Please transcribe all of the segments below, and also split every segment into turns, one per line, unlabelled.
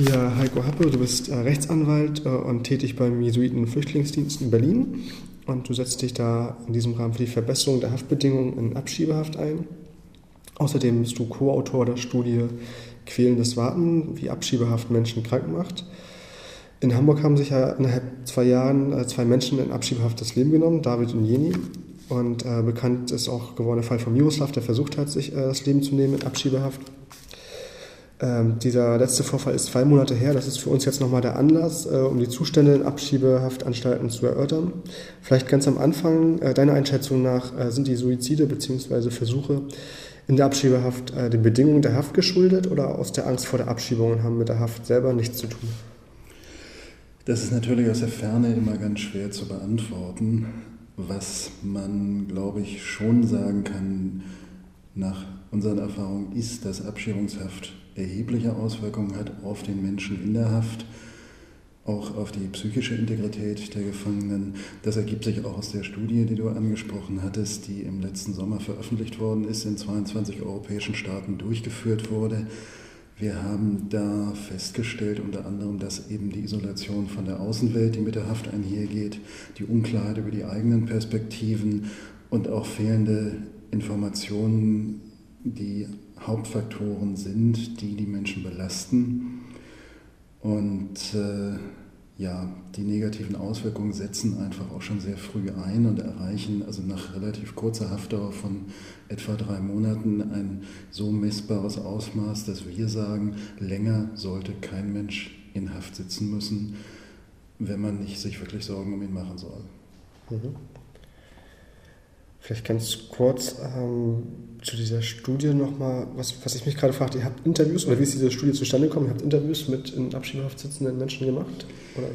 Ja, Heiko Happe, du bist äh, Rechtsanwalt äh, und tätig beim Jesuiten-Flüchtlingsdienst in Berlin. Und du setzt dich da in diesem Rahmen für die Verbesserung der Haftbedingungen in Abschiebehaft ein. Außerdem bist du Co-Autor der Studie Quälendes Warten, wie Abschiebehaft Menschen krank macht. In Hamburg haben sich ja innerhalb zwei Jahren äh, zwei Menschen in Abschiebehaft das Leben genommen, David und Jeni. Und äh, bekannt ist auch geworden der Fall von Miroslav, der versucht hat, sich äh, das Leben zu nehmen in Abschiebehaft. Ähm, dieser letzte Vorfall ist zwei Monate her. Das ist für uns jetzt nochmal der Anlass, äh, um die Zustände in Abschiebehaftanstalten zu erörtern. Vielleicht ganz am Anfang, äh, deiner Einschätzung nach, äh, sind die Suizide bzw. Versuche in der Abschiebehaft äh, den Bedingungen der Haft geschuldet oder aus der Angst vor der Abschiebung und haben mit der Haft selber nichts zu tun?
Das ist natürlich aus der Ferne immer ganz schwer zu beantworten. Was man, glaube ich, schon sagen kann, nach unseren Erfahrungen, ist, dass Abschiebungshaft erhebliche Auswirkungen hat auf den Menschen in der Haft, auch auf die psychische Integrität der Gefangenen. Das ergibt sich auch aus der Studie, die du angesprochen hattest, die im letzten Sommer veröffentlicht worden ist, in 22 europäischen Staaten durchgeführt wurde. Wir haben da festgestellt, unter anderem, dass eben die Isolation von der Außenwelt, die mit der Haft einhergeht, die Unklarheit über die eigenen Perspektiven und auch fehlende Informationen, die Hauptfaktoren sind, die die Menschen belasten. Und äh, ja, die negativen Auswirkungen setzen einfach auch schon sehr früh ein und erreichen also nach relativ kurzer Haftdauer von etwa drei Monaten ein so messbares Ausmaß, dass wir sagen, länger sollte kein Mensch in Haft sitzen müssen, wenn man nicht sich wirklich Sorgen um ihn machen soll. Mhm.
Vielleicht ganz kurz ähm, zu dieser Studie nochmal, was, was ich mich gerade fragte, ihr habt Interviews, oder wie ist diese Studie zustande gekommen? Ihr habt Interviews mit in Abschiebehaft sitzenden Menschen gemacht? Oder?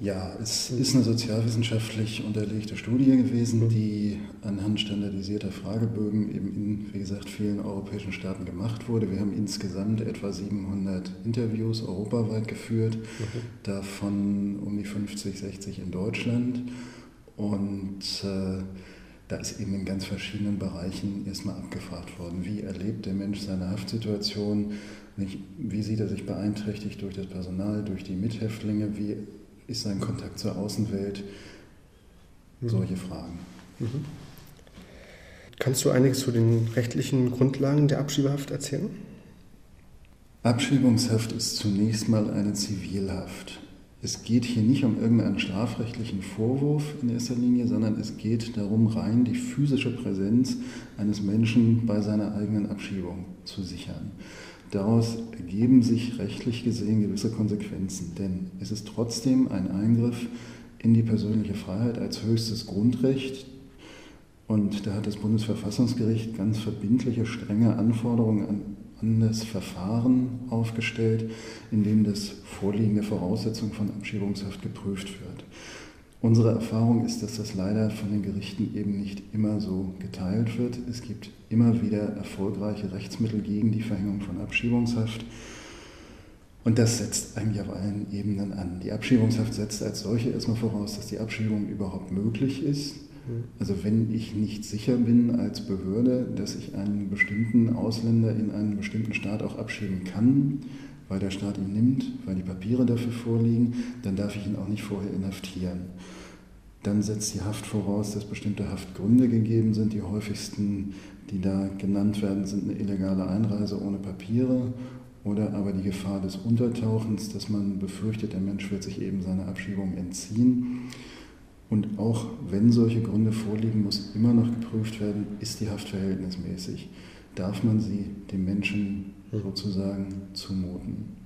Ja, es ist eine sozialwissenschaftlich unterlegte Studie gewesen, die anhand standardisierter Fragebögen eben in, wie gesagt, vielen europäischen Staaten gemacht wurde. Wir haben insgesamt etwa 700 Interviews europaweit geführt, mhm. davon um die 50, 60 in Deutschland. Und äh, da ist eben in ganz verschiedenen Bereichen erstmal abgefragt worden. Wie erlebt der Mensch seine Haftsituation? Wie sieht er sich beeinträchtigt durch das Personal, durch die Mithäftlinge? Wie ist sein Kontakt zur Außenwelt? Mhm. Solche Fragen. Mhm.
Kannst du einiges zu den rechtlichen Grundlagen der Abschiebehaft erzählen?
Abschiebungshaft ist zunächst mal eine Zivilhaft. Es geht hier nicht um irgendeinen strafrechtlichen Vorwurf in erster Linie, sondern es geht darum, rein die physische Präsenz eines Menschen bei seiner eigenen Abschiebung zu sichern. Daraus ergeben sich rechtlich gesehen gewisse Konsequenzen, denn es ist trotzdem ein Eingriff in die persönliche Freiheit als höchstes Grundrecht. Und da hat das Bundesverfassungsgericht ganz verbindliche, strenge Anforderungen an an das Verfahren aufgestellt, in dem das Vorliegen der Voraussetzungen von Abschiebungshaft geprüft wird. Unsere Erfahrung ist, dass das leider von den Gerichten eben nicht immer so geteilt wird. Es gibt immer wieder erfolgreiche Rechtsmittel gegen die Verhängung von Abschiebungshaft. Und das setzt eigentlich auf allen Ebenen an. Die Abschiebungshaft setzt als solche erstmal voraus, dass die Abschiebung überhaupt möglich ist. Also wenn ich nicht sicher bin als Behörde, dass ich einen bestimmten Ausländer in einen bestimmten Staat auch abschieben kann, weil der Staat ihn nimmt, weil die Papiere dafür vorliegen, dann darf ich ihn auch nicht vorher inhaftieren. Dann setzt die Haft voraus, dass bestimmte Haftgründe gegeben sind. Die häufigsten, die da genannt werden, sind eine illegale Einreise ohne Papiere oder aber die Gefahr des Untertauchens, dass man befürchtet, der Mensch wird sich eben seiner Abschiebung entziehen. Und auch wenn solche Gründe vorliegen, muss immer noch geprüft werden, ist die Haft verhältnismäßig? Darf man sie dem Menschen sozusagen zumuten?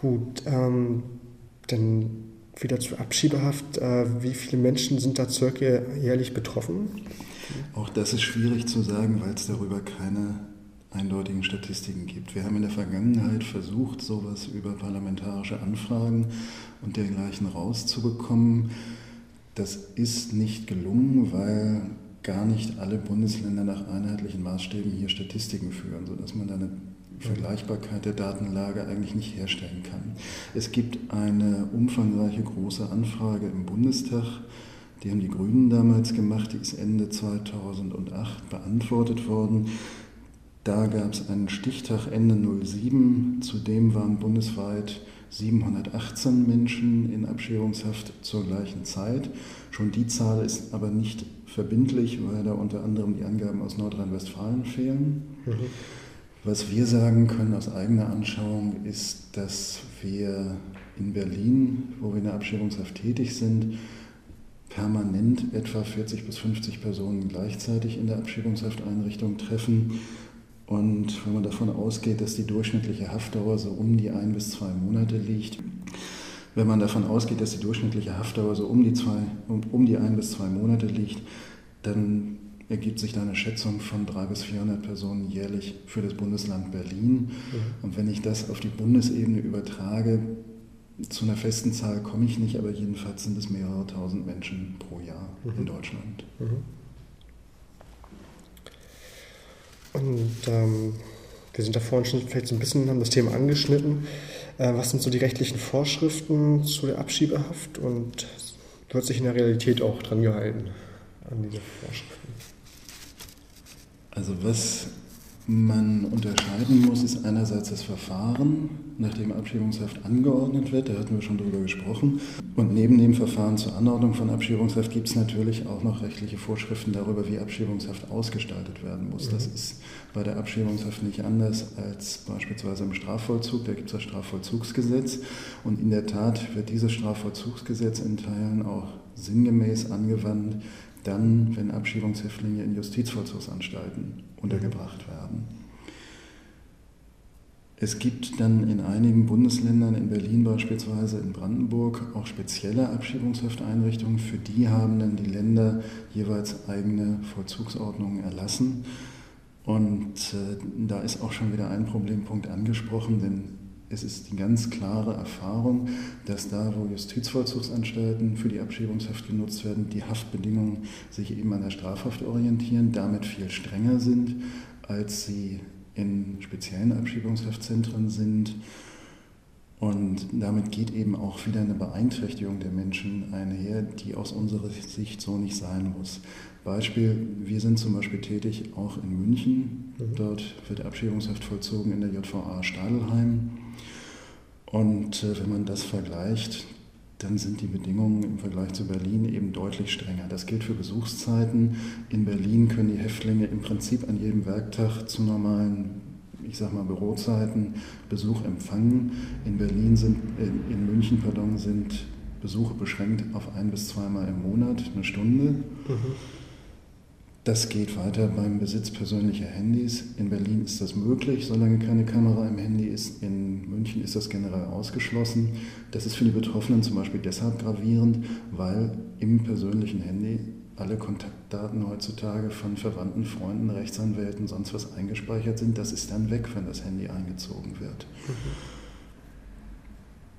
Gut, ähm, dann wieder zur Abschiebehaft. Äh, wie viele Menschen sind da circa jährlich betroffen?
Auch das ist schwierig zu sagen, weil es darüber keine eindeutigen Statistiken gibt. Wir haben in der Vergangenheit versucht, sowas über parlamentarische Anfragen und dergleichen rauszubekommen. Das ist nicht gelungen, weil gar nicht alle Bundesländer nach einheitlichen Maßstäben hier Statistiken führen, sodass man eine Vergleichbarkeit der Datenlage eigentlich nicht herstellen kann. Es gibt eine umfangreiche große Anfrage im Bundestag, die haben die Grünen damals gemacht, die ist Ende 2008 beantwortet worden. Da gab es einen Stichtag Ende 07, zudem waren bundesweit 718 Menschen in Abschiebungshaft zur gleichen Zeit. Schon die Zahl ist aber nicht verbindlich, weil da unter anderem die Angaben aus Nordrhein-Westfalen fehlen. Mhm. Was wir sagen können aus eigener Anschauung ist, dass wir in Berlin, wo wir in der Abschiebungshaft tätig sind, permanent etwa 40 bis 50 Personen gleichzeitig in der Abschiebungshafteinrichtung treffen. Und wenn man davon ausgeht, dass die durchschnittliche Haftdauer so um die ein bis zwei Monate liegt, wenn man davon ausgeht, dass die durchschnittliche Haftdauer so um die, zwei, um, um die ein bis zwei Monate liegt, dann ergibt sich da eine Schätzung von 300 bis 400 Personen jährlich für das Bundesland Berlin. Mhm. Und wenn ich das auf die Bundesebene übertrage, zu einer festen Zahl komme ich nicht, aber jedenfalls sind es mehrere tausend Menschen pro Jahr mhm. in Deutschland. Mhm.
Und ähm, wir sind da vorhin schon vielleicht so ein bisschen, haben das Thema angeschnitten. Äh, was sind so die rechtlichen Vorschriften zu der Abschiebehaft und wird sich in der Realität auch dran gehalten an diese Vorschriften?
Also was man unterscheiden muss, ist einerseits das Verfahren, nachdem Abschiebungshaft angeordnet wird, da hatten wir schon drüber gesprochen. Und neben dem Verfahren zur Anordnung von Abschiebungshaft gibt es natürlich auch noch rechtliche Vorschriften darüber, wie Abschiebungshaft ausgestaltet werden muss. Das mhm. ist bei der Abschiebungshaft nicht anders als beispielsweise im Strafvollzug. Da gibt es das Strafvollzugsgesetz. Und in der Tat wird dieses Strafvollzugsgesetz in Teilen auch sinngemäß angewandt, dann, wenn Abschiebungshäftlinge in Justizvollzugsanstalten untergebracht werden. Es gibt dann in einigen Bundesländern, in Berlin beispielsweise, in Brandenburg, auch spezielle Abschiebungshafteinrichtungen. Für die haben dann die Länder jeweils eigene Vollzugsordnungen erlassen. Und äh, da ist auch schon wieder ein Problempunkt angesprochen, denn es ist die ganz klare Erfahrung, dass da, wo Justizvollzugsanstalten für die Abschiebungshaft genutzt werden, die Haftbedingungen sich eben an der Strafhaft orientieren, damit viel strenger sind, als sie in speziellen Abschiebungshaftzentren sind. Und damit geht eben auch wieder eine Beeinträchtigung der Menschen einher, die aus unserer Sicht so nicht sein muss. Beispiel, wir sind zum Beispiel tätig auch in München. Mhm. Dort wird Abschiebungshaft vollzogen in der JVA Stadelheim. Und äh, wenn man das vergleicht, dann sind die Bedingungen im Vergleich zu Berlin eben deutlich strenger. Das gilt für Besuchszeiten. In Berlin können die Häftlinge im Prinzip an jedem Werktag zu normalen, ich sag mal, Bürozeiten Besuch empfangen. In Berlin sind, in, in München, pardon, sind Besuche beschränkt auf ein bis zweimal im Monat, eine Stunde. Mhm. Das geht weiter beim Besitz persönlicher Handys. In Berlin ist das möglich, solange keine Kamera im Handy ist. In München ist das generell ausgeschlossen. Das ist für die Betroffenen zum Beispiel deshalb gravierend, weil im persönlichen Handy alle Kontaktdaten heutzutage von Verwandten, Freunden, Rechtsanwälten, sonst was eingespeichert sind. Das ist dann weg, wenn das Handy eingezogen wird. Mhm.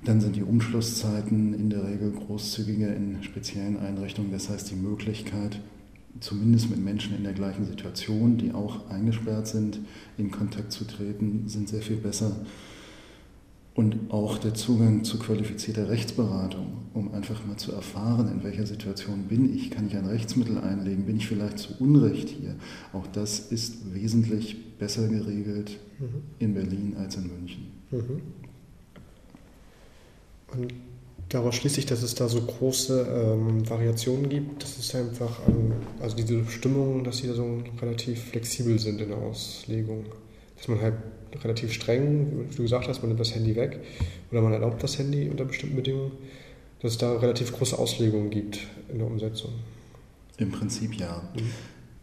Dann sind die Umschlusszeiten in der Regel großzügiger in speziellen Einrichtungen. Das heißt, die Möglichkeit, zumindest mit Menschen in der gleichen Situation, die auch eingesperrt sind, in Kontakt zu treten, sind sehr viel besser. Und auch der Zugang zu qualifizierter Rechtsberatung, um einfach mal zu erfahren, in welcher Situation bin ich, kann ich ein Rechtsmittel einlegen, bin ich vielleicht zu Unrecht hier. Auch das ist wesentlich besser geregelt mhm. in Berlin als in München. Mhm.
Und daraus schließe ich, dass es da so große ähm, Variationen gibt. Das ist einfach, ähm, also diese Bestimmungen, dass die da so relativ flexibel sind in der Auslegung. Dass man halt relativ streng, wie du gesagt hast, man nimmt das Handy weg oder man erlaubt das Handy unter bestimmten Bedingungen, dass es da relativ große Auslegungen gibt in der Umsetzung.
Im Prinzip ja, mhm.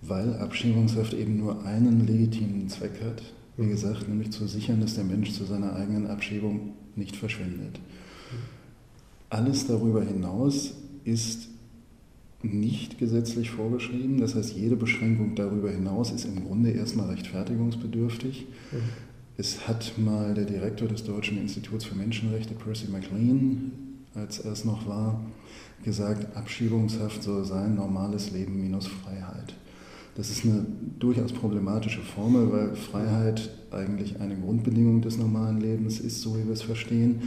weil Abschiebungshaft eben nur einen legitimen Zweck hat, wie mhm. gesagt, nämlich zu sichern, dass der Mensch zu seiner eigenen Abschiebung nicht verschwindet. Alles darüber hinaus ist nicht gesetzlich vorgeschrieben. Das heißt, jede Beschränkung darüber hinaus ist im Grunde erstmal rechtfertigungsbedürftig. Mhm. Es hat mal der Direktor des Deutschen Instituts für Menschenrechte, Percy McLean, als er es noch war, gesagt, Abschiebungshaft soll sein normales Leben minus Freiheit. Das ist eine durchaus problematische Formel, weil Freiheit eigentlich eine Grundbedingung des normalen Lebens ist, so wie wir es verstehen.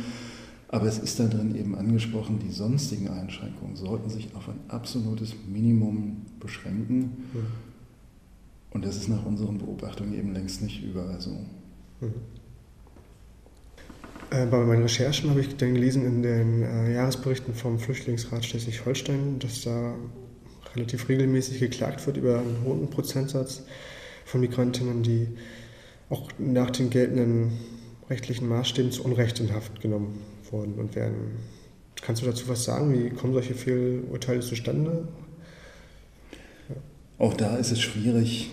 Aber es ist da drin eben angesprochen, die sonstigen Einschränkungen sollten sich auf ein absolutes Minimum beschränken. Und das ist nach unseren Beobachtungen eben längst nicht überall so. Mhm.
Äh, bei meinen Recherchen habe ich dann gelesen in den äh, Jahresberichten vom Flüchtlingsrat Schleswig-Holstein, dass da relativ regelmäßig geklagt wird über einen hohen Prozentsatz von Migrantinnen, die auch nach den geltenden rechtlichen Maßstäben zu Unrecht in Haft genommen wurden und werden. Kannst du dazu was sagen? Wie kommen solche Fehlurteile zustande?
Auch da ist es schwierig,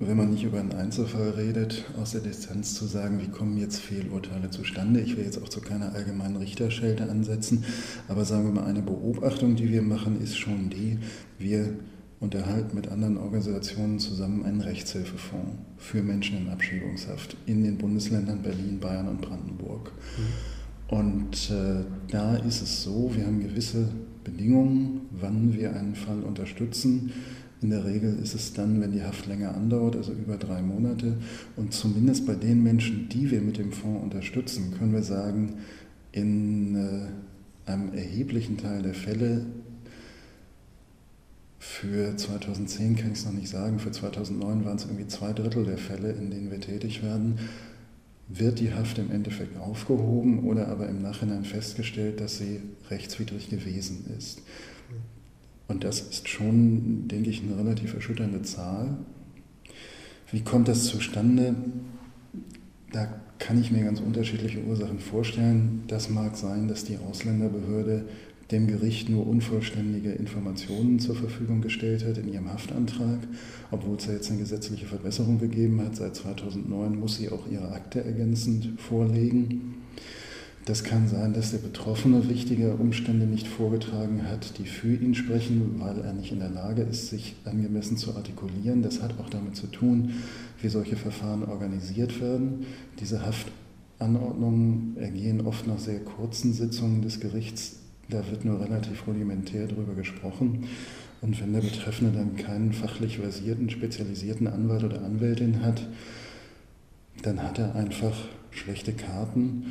wenn man nicht über einen Einzelfall redet, aus der Distanz zu sagen, wie kommen jetzt Fehlurteile zustande. Ich will jetzt auch zu keiner allgemeinen Richterschelte ansetzen, aber sagen wir mal, eine Beobachtung, die wir machen, ist schon die, wir unterhalten mit anderen Organisationen zusammen einen Rechtshilfefonds für Menschen in Abschiebungshaft in den Bundesländern Berlin, Bayern und Brandenburg. Mhm. Und äh, da ist es so, wir haben gewisse Bedingungen, wann wir einen Fall unterstützen. In der Regel ist es dann, wenn die Haft länger andauert, also über drei Monate. Und zumindest bei den Menschen, die wir mit dem Fonds unterstützen, können wir sagen, in äh, einem erheblichen Teil der Fälle, für 2010 kann ich es noch nicht sagen, für 2009 waren es irgendwie zwei Drittel der Fälle, in denen wir tätig werden, wird die Haft im Endeffekt aufgehoben oder aber im Nachhinein festgestellt, dass sie rechtswidrig gewesen ist. Und das ist schon, denke ich, eine relativ erschütternde Zahl. Wie kommt das zustande? Da kann ich mir ganz unterschiedliche Ursachen vorstellen. Das mag sein, dass die Ausländerbehörde dem Gericht nur unvollständige Informationen zur Verfügung gestellt hat in ihrem Haftantrag, obwohl es ja jetzt eine gesetzliche Verbesserung gegeben hat. Seit 2009 muss sie auch ihre Akte ergänzend vorlegen. Das kann sein, dass der Betroffene wichtige Umstände nicht vorgetragen hat, die für ihn sprechen, weil er nicht in der Lage ist, sich angemessen zu artikulieren. Das hat auch damit zu tun, wie solche Verfahren organisiert werden. Diese Haftanordnungen ergehen oft nach sehr kurzen Sitzungen des Gerichts. Da wird nur relativ rudimentär darüber gesprochen. Und wenn der Betreffende dann keinen fachlich versierten, spezialisierten Anwalt oder Anwältin hat, dann hat er einfach schlechte Karten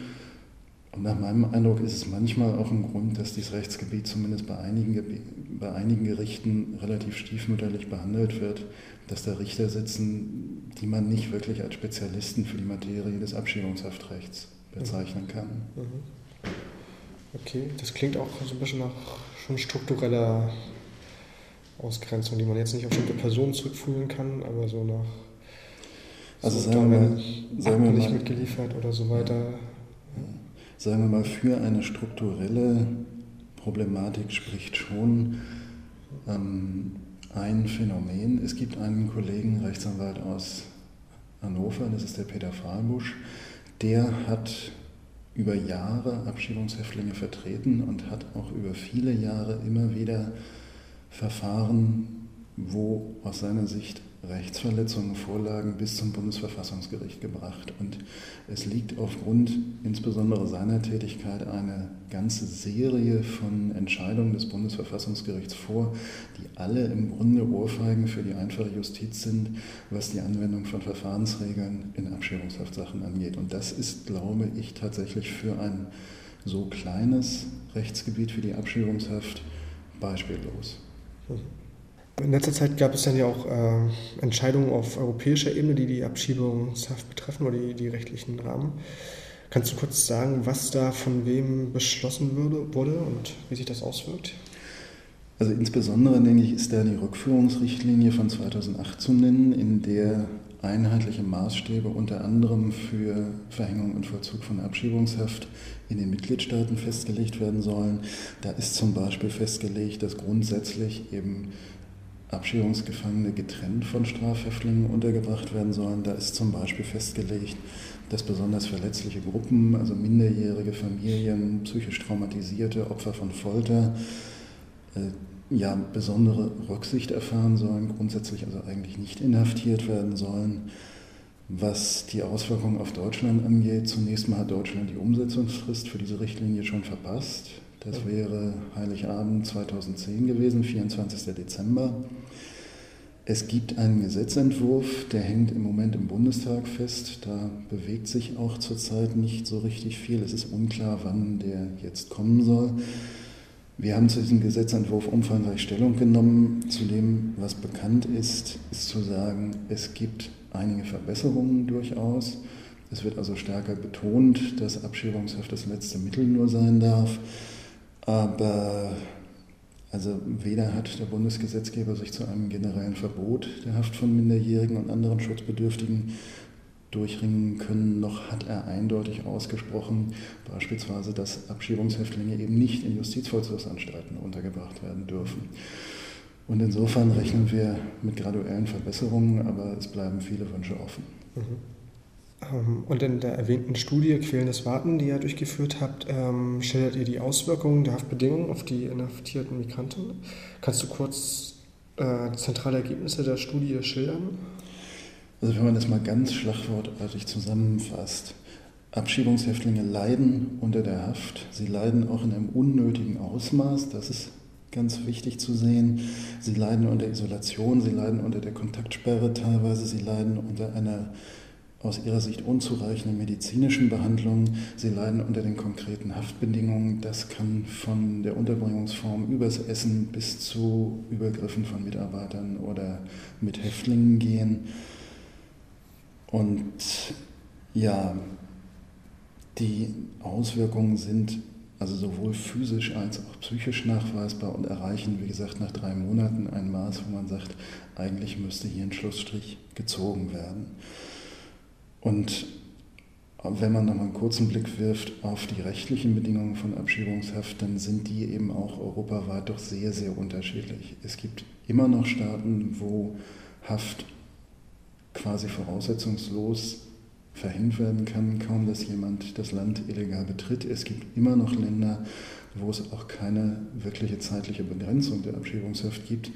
und nach meinem Eindruck ist es manchmal auch ein Grund, dass dieses Rechtsgebiet zumindest bei einigen, bei einigen Gerichten relativ stiefmütterlich behandelt wird, dass da Richter sitzen, die man nicht wirklich als Spezialisten für die Materie des Abschiebungshaftrechts bezeichnen kann. Mhm.
Okay, das klingt auch so ein bisschen nach schon struktureller Ausgrenzung, die man jetzt nicht auf bestimmte Personen zurückführen kann, aber so nach
also so sagen wir mal, sagen wir
mal, nicht mitgeliefert oder so weiter
sagen wir mal, für eine strukturelle Problematik spricht schon ähm, ein Phänomen. Es gibt einen Kollegen, Rechtsanwalt aus Hannover, das ist der Peter Fahlbusch, der hat über Jahre Abschiebungshäftlinge vertreten und hat auch über viele Jahre immer wieder Verfahren, wo aus seiner Sicht Rechtsverletzungen vorlagen, bis zum Bundesverfassungsgericht gebracht. Und es liegt aufgrund insbesondere seiner Tätigkeit eine ganze Serie von Entscheidungen des Bundesverfassungsgerichts vor, die alle im Grunde Ohrfeigen für die einfache Justiz sind, was die Anwendung von Verfahrensregeln in Abschiebungshaftsachen angeht. Und das ist, glaube ich, tatsächlich für ein so kleines Rechtsgebiet wie die Abschiebungshaft beispiellos.
Mhm. In letzter Zeit gab es dann ja auch äh, Entscheidungen auf europäischer Ebene, die die Abschiebungshaft betreffen oder die, die rechtlichen Rahmen. Kannst du kurz sagen, was da von wem beschlossen würde, wurde und wie sich das auswirkt?
Also insbesondere, denke ich, ist da die Rückführungsrichtlinie von 2008 zu nennen, in der einheitliche Maßstäbe unter anderem für Verhängung und Vollzug von Abschiebungshaft in den Mitgliedstaaten festgelegt werden sollen. Da ist zum Beispiel festgelegt, dass grundsätzlich eben Abschiebungsgefangene getrennt von Strafhäftlingen untergebracht werden sollen. Da ist zum Beispiel festgelegt, dass besonders verletzliche Gruppen, also minderjährige Familien, psychisch traumatisierte Opfer von Folter, äh, ja, besondere Rücksicht erfahren sollen, grundsätzlich also eigentlich nicht inhaftiert werden sollen. Was die Auswirkungen auf Deutschland angeht, zunächst mal hat Deutschland die Umsetzungsfrist für diese Richtlinie schon verpasst. Das wäre Heiligabend 2010 gewesen, 24. Dezember. Es gibt einen Gesetzentwurf, der hängt im Moment im Bundestag fest. Da bewegt sich auch zurzeit nicht so richtig viel. Es ist unklar, wann der jetzt kommen soll. Wir haben zu diesem Gesetzentwurf umfangreich Stellung genommen. Zu dem, was bekannt ist, ist zu sagen, es gibt einige Verbesserungen durchaus. Es wird also stärker betont, dass Abschiebungshaft das letzte Mittel nur sein darf. Aber also weder hat der Bundesgesetzgeber sich zu einem generellen Verbot der Haft von Minderjährigen und anderen Schutzbedürftigen durchringen können, noch hat er eindeutig ausgesprochen, beispielsweise, dass Abschiebungshäftlinge eben nicht in Justizvollzugsanstalten untergebracht werden dürfen. Und insofern rechnen wir mit graduellen Verbesserungen, aber es bleiben viele Wünsche offen.
Mhm. Ähm, und in der erwähnten Studie Quälendes Warten, die ihr durchgeführt habt, ähm, schildert ihr die Auswirkungen der Haftbedingungen auf die inhaftierten Migranten. Kannst du kurz äh, zentrale Ergebnisse der Studie schildern?
Also wenn man das mal ganz schlagwortartig zusammenfasst, Abschiebungshäftlinge leiden unter der Haft, sie leiden auch in einem unnötigen Ausmaß, das ist ganz wichtig zu sehen. Sie leiden unter Isolation, sie leiden unter der Kontaktsperre teilweise, sie leiden unter einer aus ihrer Sicht unzureichenden medizinischen Behandlung, sie leiden unter den konkreten Haftbedingungen. Das kann von der Unterbringungsform übers Essen bis zu Übergriffen von Mitarbeitern oder mit Häftlingen gehen. Und ja, die Auswirkungen sind also sowohl physisch als auch psychisch nachweisbar und erreichen, wie gesagt, nach drei Monaten ein Maß, wo man sagt, eigentlich müsste hier ein Schlussstrich gezogen werden. Und wenn man nochmal einen kurzen Blick wirft auf die rechtlichen Bedingungen von Abschiebungshaft, dann sind die eben auch europaweit doch sehr, sehr unterschiedlich. Es gibt immer noch Staaten, wo Haft quasi voraussetzungslos verhängt werden kann, kaum dass jemand das Land illegal betritt. Es gibt immer noch Länder, wo es auch keine wirkliche zeitliche Begrenzung der Abschiebungshaft gibt,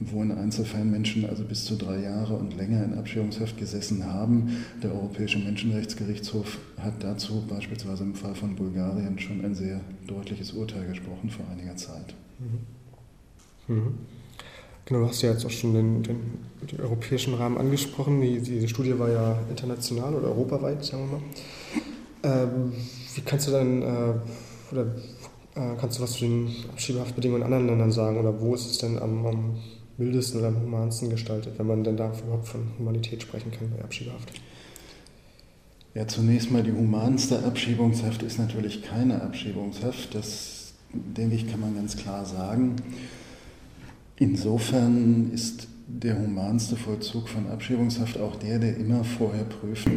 wo in Einzelfällen Menschen also bis zu drei Jahre und länger in Abschiebungshaft gesessen haben. Der Europäische Menschenrechtsgerichtshof hat dazu beispielsweise im Fall von Bulgarien schon ein sehr deutliches Urteil gesprochen vor einiger Zeit.
Mhm. Mhm. Genau, du hast ja jetzt auch schon den, den, den europäischen Rahmen angesprochen. Die, diese Studie war ja international oder europaweit, sagen wir mal. Ähm, wie kannst du dann, äh, oder äh, kannst du was zu den Abschiebehaftbedingungen in anderen Ländern sagen? Oder wo ist es denn am, am mildesten oder am humansten gestaltet, wenn man denn da überhaupt von Humanität sprechen kann bei Abschiebehaft?
Ja, zunächst mal die humanste Abschiebungshaft ist natürlich keine Abschiebungshaft. Das, denke ich, kann man ganz klar sagen. Insofern ist der humanste Vollzug von Abschiebungshaft auch der, der immer vorher prüft,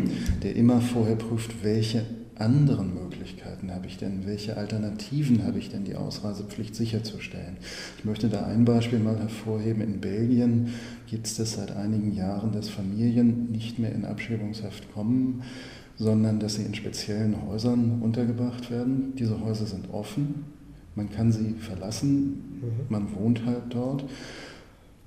der immer vorher prüft, welche anderen Möglichkeiten habe ich denn, welche Alternativen habe ich denn, die Ausreisepflicht sicherzustellen. Ich möchte da ein Beispiel mal hervorheben. In Belgien gibt es das seit einigen Jahren, dass Familien nicht mehr in Abschiebungshaft kommen, sondern dass sie in speziellen Häusern untergebracht werden. Diese Häuser sind offen, man kann sie verlassen, mhm. man wohnt halt dort.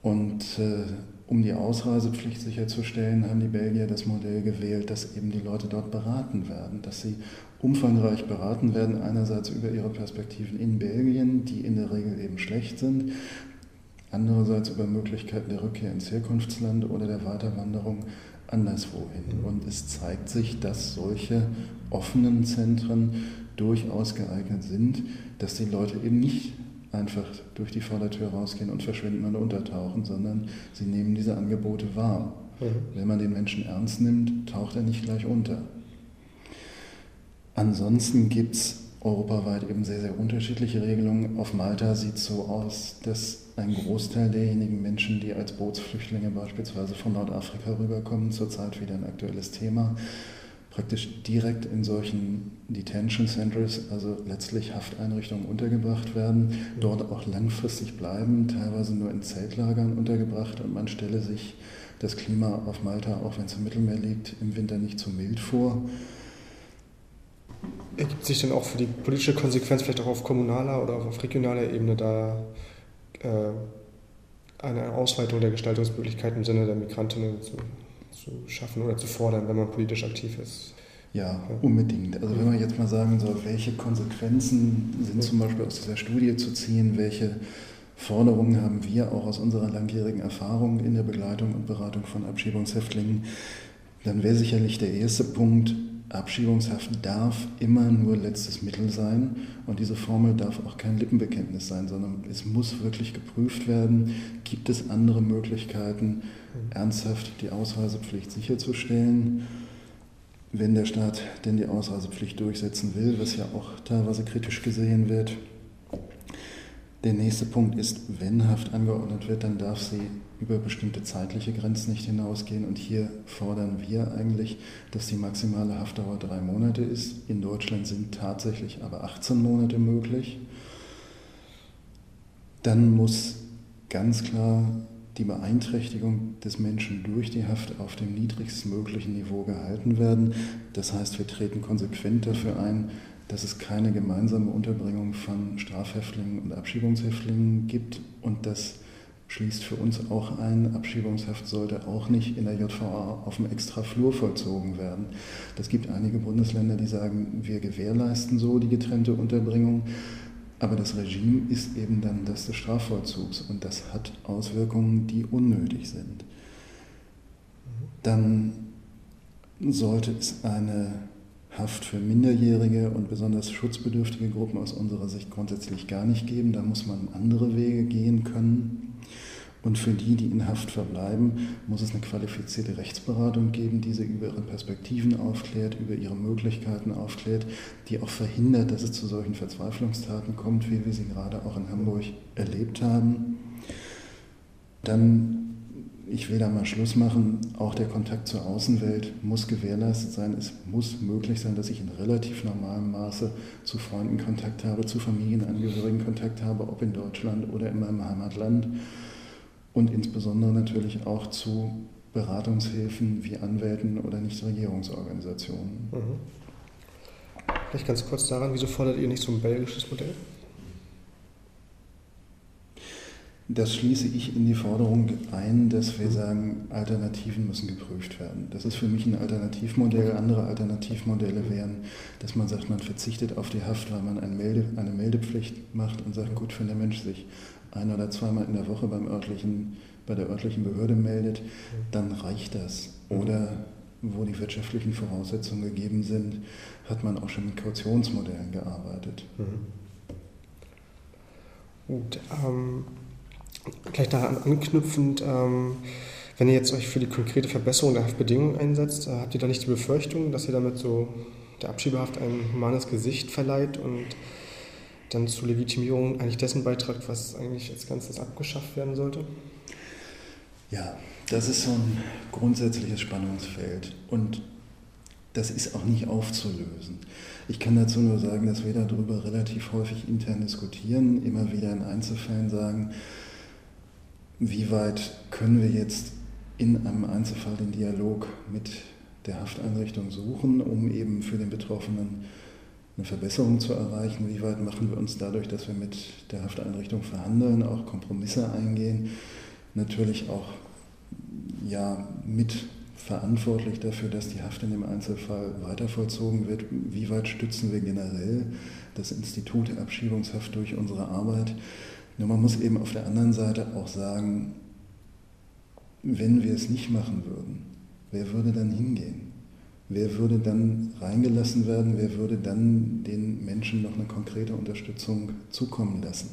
Und äh, um die Ausreisepflicht sicherzustellen, haben die Belgier das Modell gewählt, dass eben die Leute dort beraten werden, dass sie umfangreich beraten werden, einerseits über ihre Perspektiven in Belgien, die in der Regel eben schlecht sind, andererseits über Möglichkeiten der Rückkehr ins Herkunftsland oder der Weiterwanderung anderswohin. Und es zeigt sich, dass solche offenen Zentren durchaus geeignet sind, dass die Leute eben nicht einfach durch die Vordertür rausgehen und verschwinden und untertauchen, sondern sie nehmen diese Angebote wahr. Mhm. Wenn man den Menschen ernst nimmt, taucht er nicht gleich unter. Ansonsten gibt es europaweit eben sehr, sehr unterschiedliche Regelungen. Auf Malta sieht es so aus, dass ein Großteil derjenigen Menschen, die als Bootsflüchtlinge beispielsweise von Nordafrika rüberkommen, zurzeit wieder ein aktuelles Thema, praktisch direkt in solchen Detention Centers, also letztlich Hafteinrichtungen untergebracht werden, dort auch langfristig bleiben, teilweise nur in Zeltlagern untergebracht und man stelle sich das Klima auf Malta, auch wenn es im Mittelmeer liegt, im Winter nicht zu mild vor.
Ergibt sich denn auch für die politische Konsequenz vielleicht auch auf kommunaler oder auf regionaler Ebene da äh, eine Ausweitung der Gestaltungsmöglichkeiten im Sinne der Migrantinnen zu zu schaffen oder zu fordern, wenn man politisch aktiv ist.
Ja, unbedingt. Also wenn man jetzt mal sagen soll, welche Konsequenzen sind zum Beispiel aus dieser Studie zu ziehen, welche Forderungen haben wir auch aus unserer langjährigen Erfahrung in der Begleitung und Beratung von Abschiebungshäftlingen, dann wäre sicherlich der erste Punkt, Abschiebungshaft darf immer nur letztes Mittel sein und diese Formel darf auch kein Lippenbekenntnis sein, sondern es muss wirklich geprüft werden, gibt es andere Möglichkeiten, ernsthaft die Ausreisepflicht sicherzustellen, wenn der Staat denn die Ausreisepflicht durchsetzen will, was ja auch teilweise kritisch gesehen wird. Der nächste Punkt ist, wenn Haft angeordnet wird, dann darf sie über bestimmte zeitliche Grenzen nicht hinausgehen. Und hier fordern wir eigentlich, dass die maximale Haftdauer drei Monate ist. In Deutschland sind tatsächlich aber 18 Monate möglich. Dann muss ganz klar die Beeinträchtigung des Menschen durch die Haft auf dem niedrigstmöglichen Niveau gehalten werden. Das heißt, wir treten konsequent dafür ein, dass es keine gemeinsame Unterbringung von Strafhäftlingen und Abschiebungshäftlingen gibt und das schließt für uns auch ein, Abschiebungshaft sollte auch nicht in der JVA auf dem Extraflur vollzogen werden. Das gibt einige Bundesländer, die sagen, wir gewährleisten so die getrennte Unterbringung, aber das Regime ist eben dann das des Strafvollzugs und das hat Auswirkungen, die unnötig sind. Dann sollte es eine Haft für Minderjährige und besonders schutzbedürftige Gruppen aus unserer Sicht grundsätzlich gar nicht geben. Da muss man andere Wege gehen können. Und für die, die in Haft verbleiben, muss es eine qualifizierte Rechtsberatung geben, die sie über ihre Perspektiven aufklärt, über ihre Möglichkeiten aufklärt, die auch verhindert, dass es zu solchen Verzweiflungstaten kommt, wie wir sie gerade auch in Hamburg erlebt haben. Dann ich will da mal Schluss machen, auch der Kontakt zur Außenwelt muss gewährleistet sein. Es muss möglich sein, dass ich in relativ normalem Maße zu Freunden Kontakt habe, zu Familienangehörigen Kontakt habe, ob in Deutschland oder in meinem Heimatland. Und insbesondere natürlich auch zu Beratungshilfen wie Anwälten oder Nichtregierungsorganisationen. Mhm.
Vielleicht ganz kurz daran, wieso fordert ihr nicht so ein belgisches Modell?
Das schließe ich in die Forderung ein, dass wir sagen, Alternativen müssen geprüft werden. Das ist für mich ein Alternativmodell. Andere Alternativmodelle wären, dass man sagt, man verzichtet auf die Haft, weil man eine, Melde, eine Meldepflicht macht und sagt, gut, wenn der Mensch sich ein oder zweimal in der Woche beim örtlichen, bei der örtlichen Behörde meldet, dann reicht das. Oder wo die wirtschaftlichen Voraussetzungen gegeben sind, hat man auch schon mit Kautionsmodellen gearbeitet. Mhm.
Gut, ähm Gleich daran anknüpfend, ähm, wenn ihr jetzt euch für die konkrete Verbesserung der Haftbedingungen einsetzt, äh, habt ihr da nicht die Befürchtung, dass ihr damit so der Abschiebehaft ein humanes Gesicht verleiht und dann zur Legitimierung eigentlich dessen beitragt, was eigentlich als Ganzes abgeschafft werden sollte?
Ja, das ist so ein grundsätzliches Spannungsfeld und das ist auch nicht aufzulösen. Ich kann dazu nur sagen, dass wir darüber relativ häufig intern diskutieren, immer wieder in Einzelfällen sagen, wie weit können wir jetzt in einem Einzelfall den Dialog mit der Hafteinrichtung suchen, um eben für den Betroffenen eine Verbesserung zu erreichen? Wie weit machen wir uns dadurch, dass wir mit der Hafteinrichtung verhandeln, auch Kompromisse eingehen, natürlich auch ja, mit verantwortlich dafür, dass die Haft in dem Einzelfall weiter vollzogen wird? Wie weit stützen wir generell das Institut der Abschiebungshaft durch unsere Arbeit? Nur man muss eben auf der anderen Seite auch sagen, wenn wir es nicht machen würden, wer würde dann hingehen? Wer würde dann reingelassen werden? Wer würde dann den Menschen noch eine konkrete Unterstützung zukommen lassen?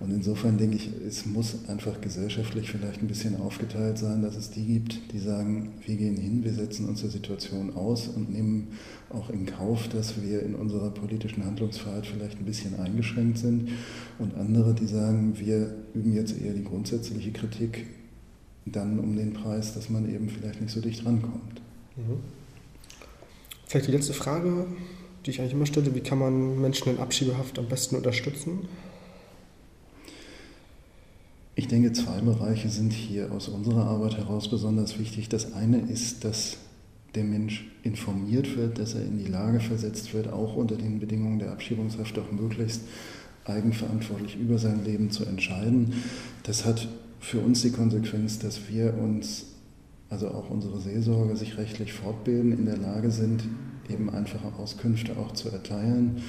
Und insofern denke ich, es muss einfach gesellschaftlich vielleicht ein bisschen aufgeteilt sein, dass es die gibt, die sagen, wir gehen hin, wir setzen uns der Situation aus und nehmen auch in Kauf, dass wir in unserer politischen Handlungsfreiheit vielleicht ein bisschen eingeschränkt sind. Und andere, die sagen, wir üben jetzt eher die grundsätzliche Kritik dann um den Preis, dass man eben vielleicht nicht so dicht rankommt. Mhm.
Vielleicht die letzte Frage, die ich eigentlich immer stelle, wie kann man Menschen in Abschiebehaft am besten unterstützen?
Ich denke, zwei Bereiche sind hier aus unserer Arbeit heraus besonders wichtig. Das eine ist, dass der Mensch informiert wird, dass er in die Lage versetzt wird, auch unter den Bedingungen der Abschiebungshaft auch möglichst eigenverantwortlich über sein Leben zu entscheiden. Das hat für uns die Konsequenz, dass wir uns, also auch unsere Seelsorger, sich rechtlich fortbilden, in der Lage sind, eben einfache Auskünfte auch zu erteilen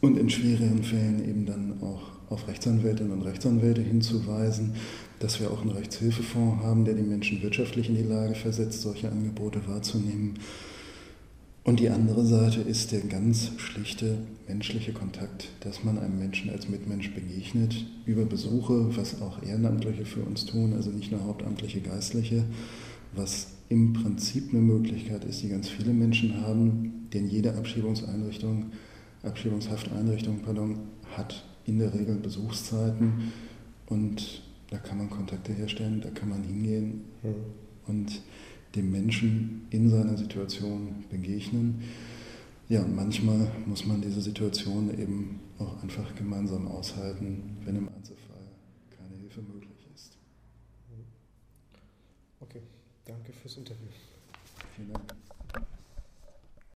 und in schwierigen Fällen eben dann auch auf Rechtsanwältinnen und Rechtsanwälte hinzuweisen, dass wir auch einen Rechtshilfefonds haben, der die Menschen wirtschaftlich in die Lage versetzt, solche Angebote wahrzunehmen. Und die andere Seite ist der ganz schlichte menschliche Kontakt, dass man einem Menschen als Mitmensch begegnet, über Besuche, was auch Ehrenamtliche für uns tun, also nicht nur hauptamtliche Geistliche, was im Prinzip eine Möglichkeit ist, die ganz viele Menschen haben, denn jede Abschiebungseinrichtung, Abschiebungshafteinrichtung, pardon, hat in der Regel Besuchszeiten und da kann man Kontakte herstellen, da kann man hingehen mhm. und dem Menschen in seiner Situation begegnen. Ja, und manchmal muss man diese Situation eben auch einfach gemeinsam aushalten, wenn im Einzelfall keine Hilfe möglich ist.
Okay, danke fürs Interview.
Vielen Dank.